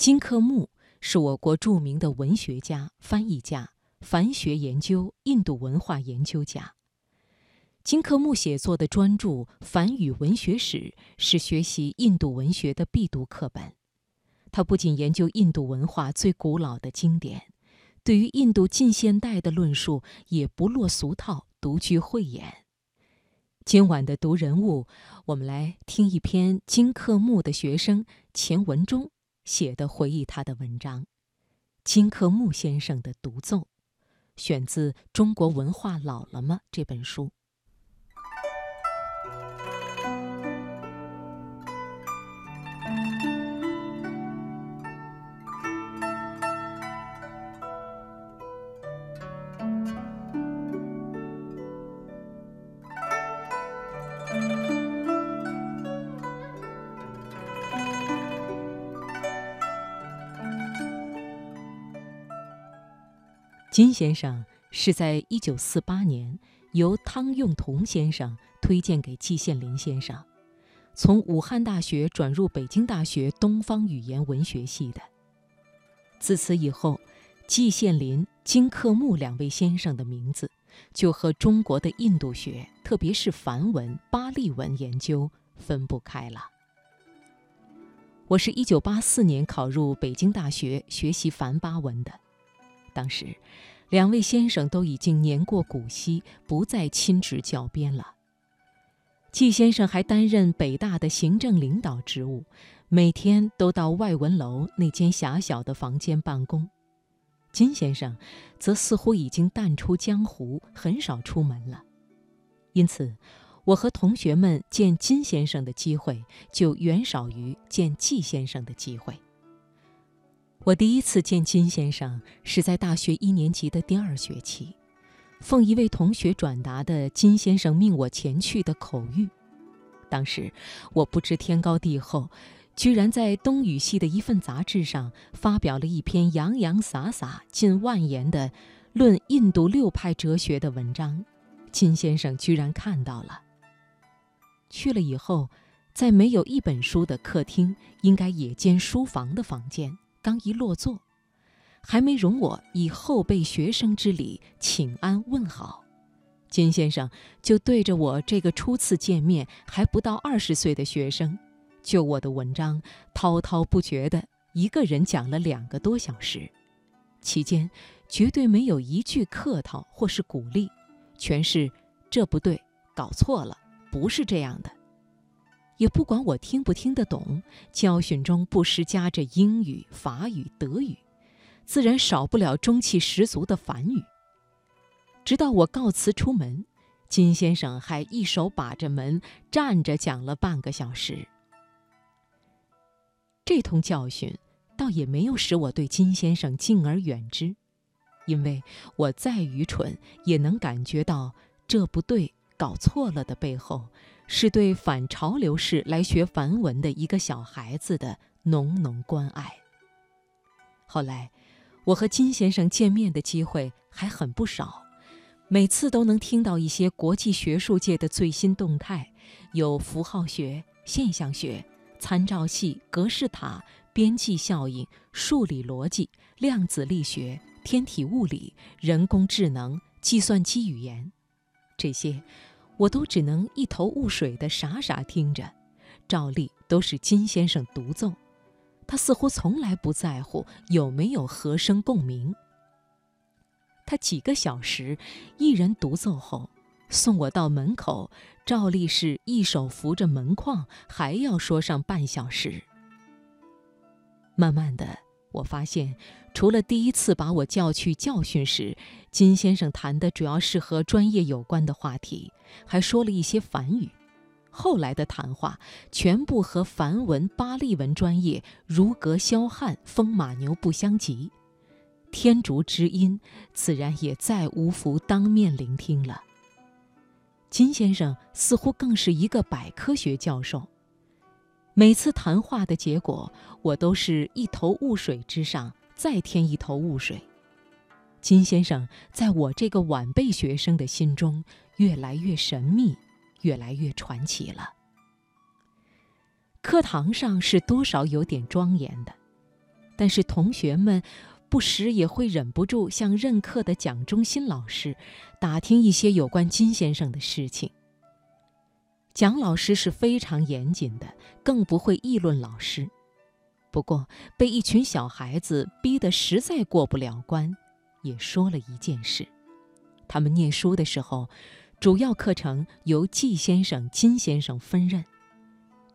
金克木是我国著名的文学家、翻译家、梵学研究、印度文化研究家。金克木写作的专著《梵语文学史》是学习印度文学的必读课本。他不仅研究印度文化最古老的经典，对于印度近现代的论述也不落俗套，独具慧眼。今晚的读人物，我们来听一篇金克木的学生钱文忠。写的回忆他的文章，《金克木先生的独奏》，选自《中国文化老了吗》这本书。金先生是在一九四八年由汤用彤先生推荐给季羡林先生，从武汉大学转入北京大学东方语言文学系的。自此以后，季羡林、金克木两位先生的名字就和中国的印度学，特别是梵文、巴利文研究分不开了。我是一九八四年考入北京大学学习梵巴文的。当时，两位先生都已经年过古稀，不再亲执教鞭了。季先生还担任北大的行政领导职务，每天都到外文楼那间狭小的房间办公。金先生则似乎已经淡出江湖，很少出门了。因此，我和同学们见金先生的机会就远少于见季先生的机会。我第一次见金先生是在大学一年级的第二学期，奉一位同学转达的金先生命我前去的口谕。当时我不知天高地厚，居然在东语系的一份杂志上发表了一篇洋洋洒洒近万言的论印度六派哲学的文章。金先生居然看到了。去了以后，在没有一本书的客厅，应该也兼书房的房间。刚一落座，还没容我以后辈学生之礼请安问好，金先生就对着我这个初次见面还不到二十岁的学生，就我的文章滔滔不绝的一个人讲了两个多小时，期间绝对没有一句客套或是鼓励，全是这不对，搞错了，不是这样的。也不管我听不听得懂，教训中不时夹着英语、法语、德语，自然少不了中气十足的梵语。直到我告辞出门，金先生还一手把着门，站着讲了半个小时。这通教训倒也没有使我对金先生敬而远之，因为我再愚蠢，也能感觉到这不对、搞错了的背后。是对反潮流式来学梵文的一个小孩子的浓浓关爱。后来，我和金先生见面的机会还很不少，每次都能听到一些国际学术界的最新动态，有符号学、现象学、参照系、格式塔、边际效应、数理逻辑、量子力学、天体物理、人工智能、计算机语言，这些。我都只能一头雾水的傻傻听着，照例都是金先生独奏，他似乎从来不在乎有没有和声共鸣。他几个小时一人独奏后，送我到门口，照例是一手扶着门框，还要说上半小时。慢慢的。我发现，除了第一次把我叫去教训时，金先生谈的主要是和专业有关的话题，还说了一些梵语。后来的谈话全部和梵文、巴利文专业如隔霄汉、风马牛不相及。天竺之音自然也再无福当面聆听了。金先生似乎更是一个百科学教授。每次谈话的结果，我都是一头雾水之上再添一头雾水。金先生在我这个晚辈学生的心中越来越神秘，越来越传奇了。课堂上是多少有点庄严的，但是同学们不时也会忍不住向任课的蒋中心老师打听一些有关金先生的事情。蒋老师是非常严谨的，更不会议论老师。不过被一群小孩子逼得实在过不了关，也说了一件事：他们念书的时候，主要课程由季先生、金先生分任。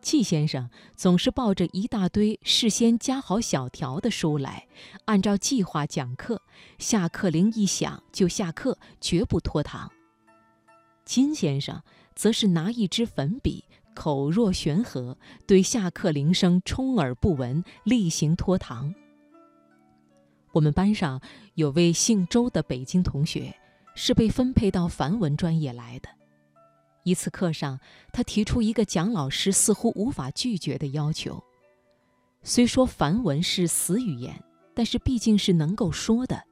季先生总是抱着一大堆事先加好小条的书来，按照计划讲课，下课铃一响就下课，绝不拖堂。金先生则是拿一支粉笔，口若悬河，对下课铃声充耳不闻，例行拖堂。我们班上有位姓周的北京同学，是被分配到梵文专业来的。一次课上，他提出一个蒋老师似乎无法拒绝的要求。虽说梵文是死语言，但是毕竟是能够说的。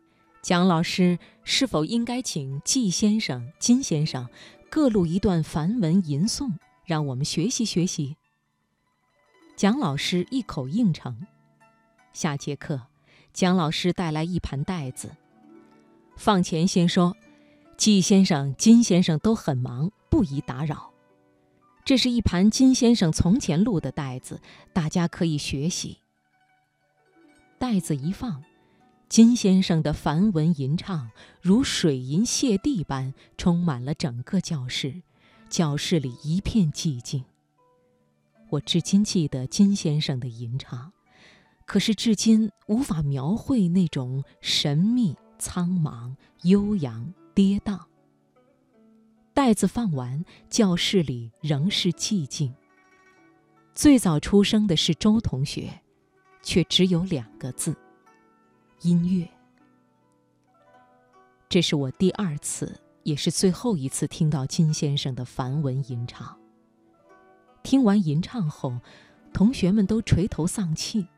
蒋老师是否应该请季先生、金先生各录一段梵文吟诵，让我们学习学习？蒋老师一口应承。下节课，蒋老师带来一盘带子。放前先说，季先生、金先生都很忙。不宜打扰。这是一盘金先生从前录的带子，大家可以学习。带子一放，金先生的梵文吟唱如水银泻地般充满了整个教室，教室里一片寂静。我至今记得金先生的吟唱，可是至今无法描绘那种神秘、苍茫、悠扬、跌宕。袋子放完，教室里仍是寂静。最早出生的是周同学，却只有两个字：音乐。这是我第二次，也是最后一次听到金先生的梵文吟唱。听完吟唱后，同学们都垂头丧气。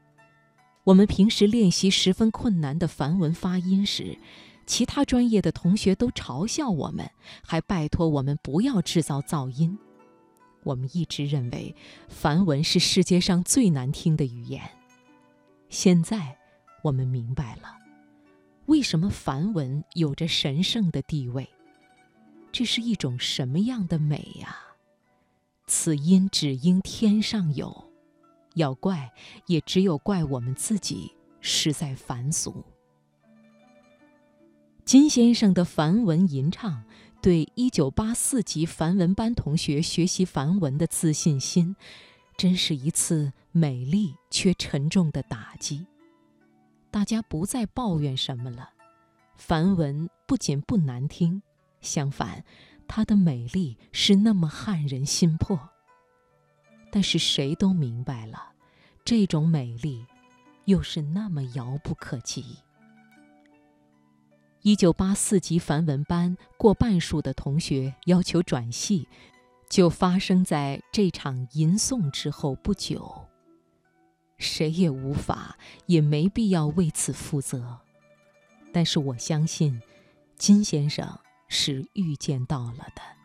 我们平时练习十分困难的梵文发音时，其他专业的同学都嘲笑我们，还拜托我们不要制造噪音。我们一直认为梵文是世界上最难听的语言。现在我们明白了，为什么梵文有着神圣的地位。这是一种什么样的美呀？此音只应天上有，要怪也只有怪我们自己实在凡俗。金先生的梵文吟唱，对一九八四级梵文班同学学习梵文的自信心，真是一次美丽却沉重的打击。大家不再抱怨什么了，梵文不仅不难听，相反，它的美丽是那么撼人心魄。但是谁都明白了，这种美丽，又是那么遥不可及。一九八四级梵文班过半数的同学要求转系，就发生在这场吟诵之后不久。谁也无法，也没必要为此负责。但是我相信，金先生是预见到了的。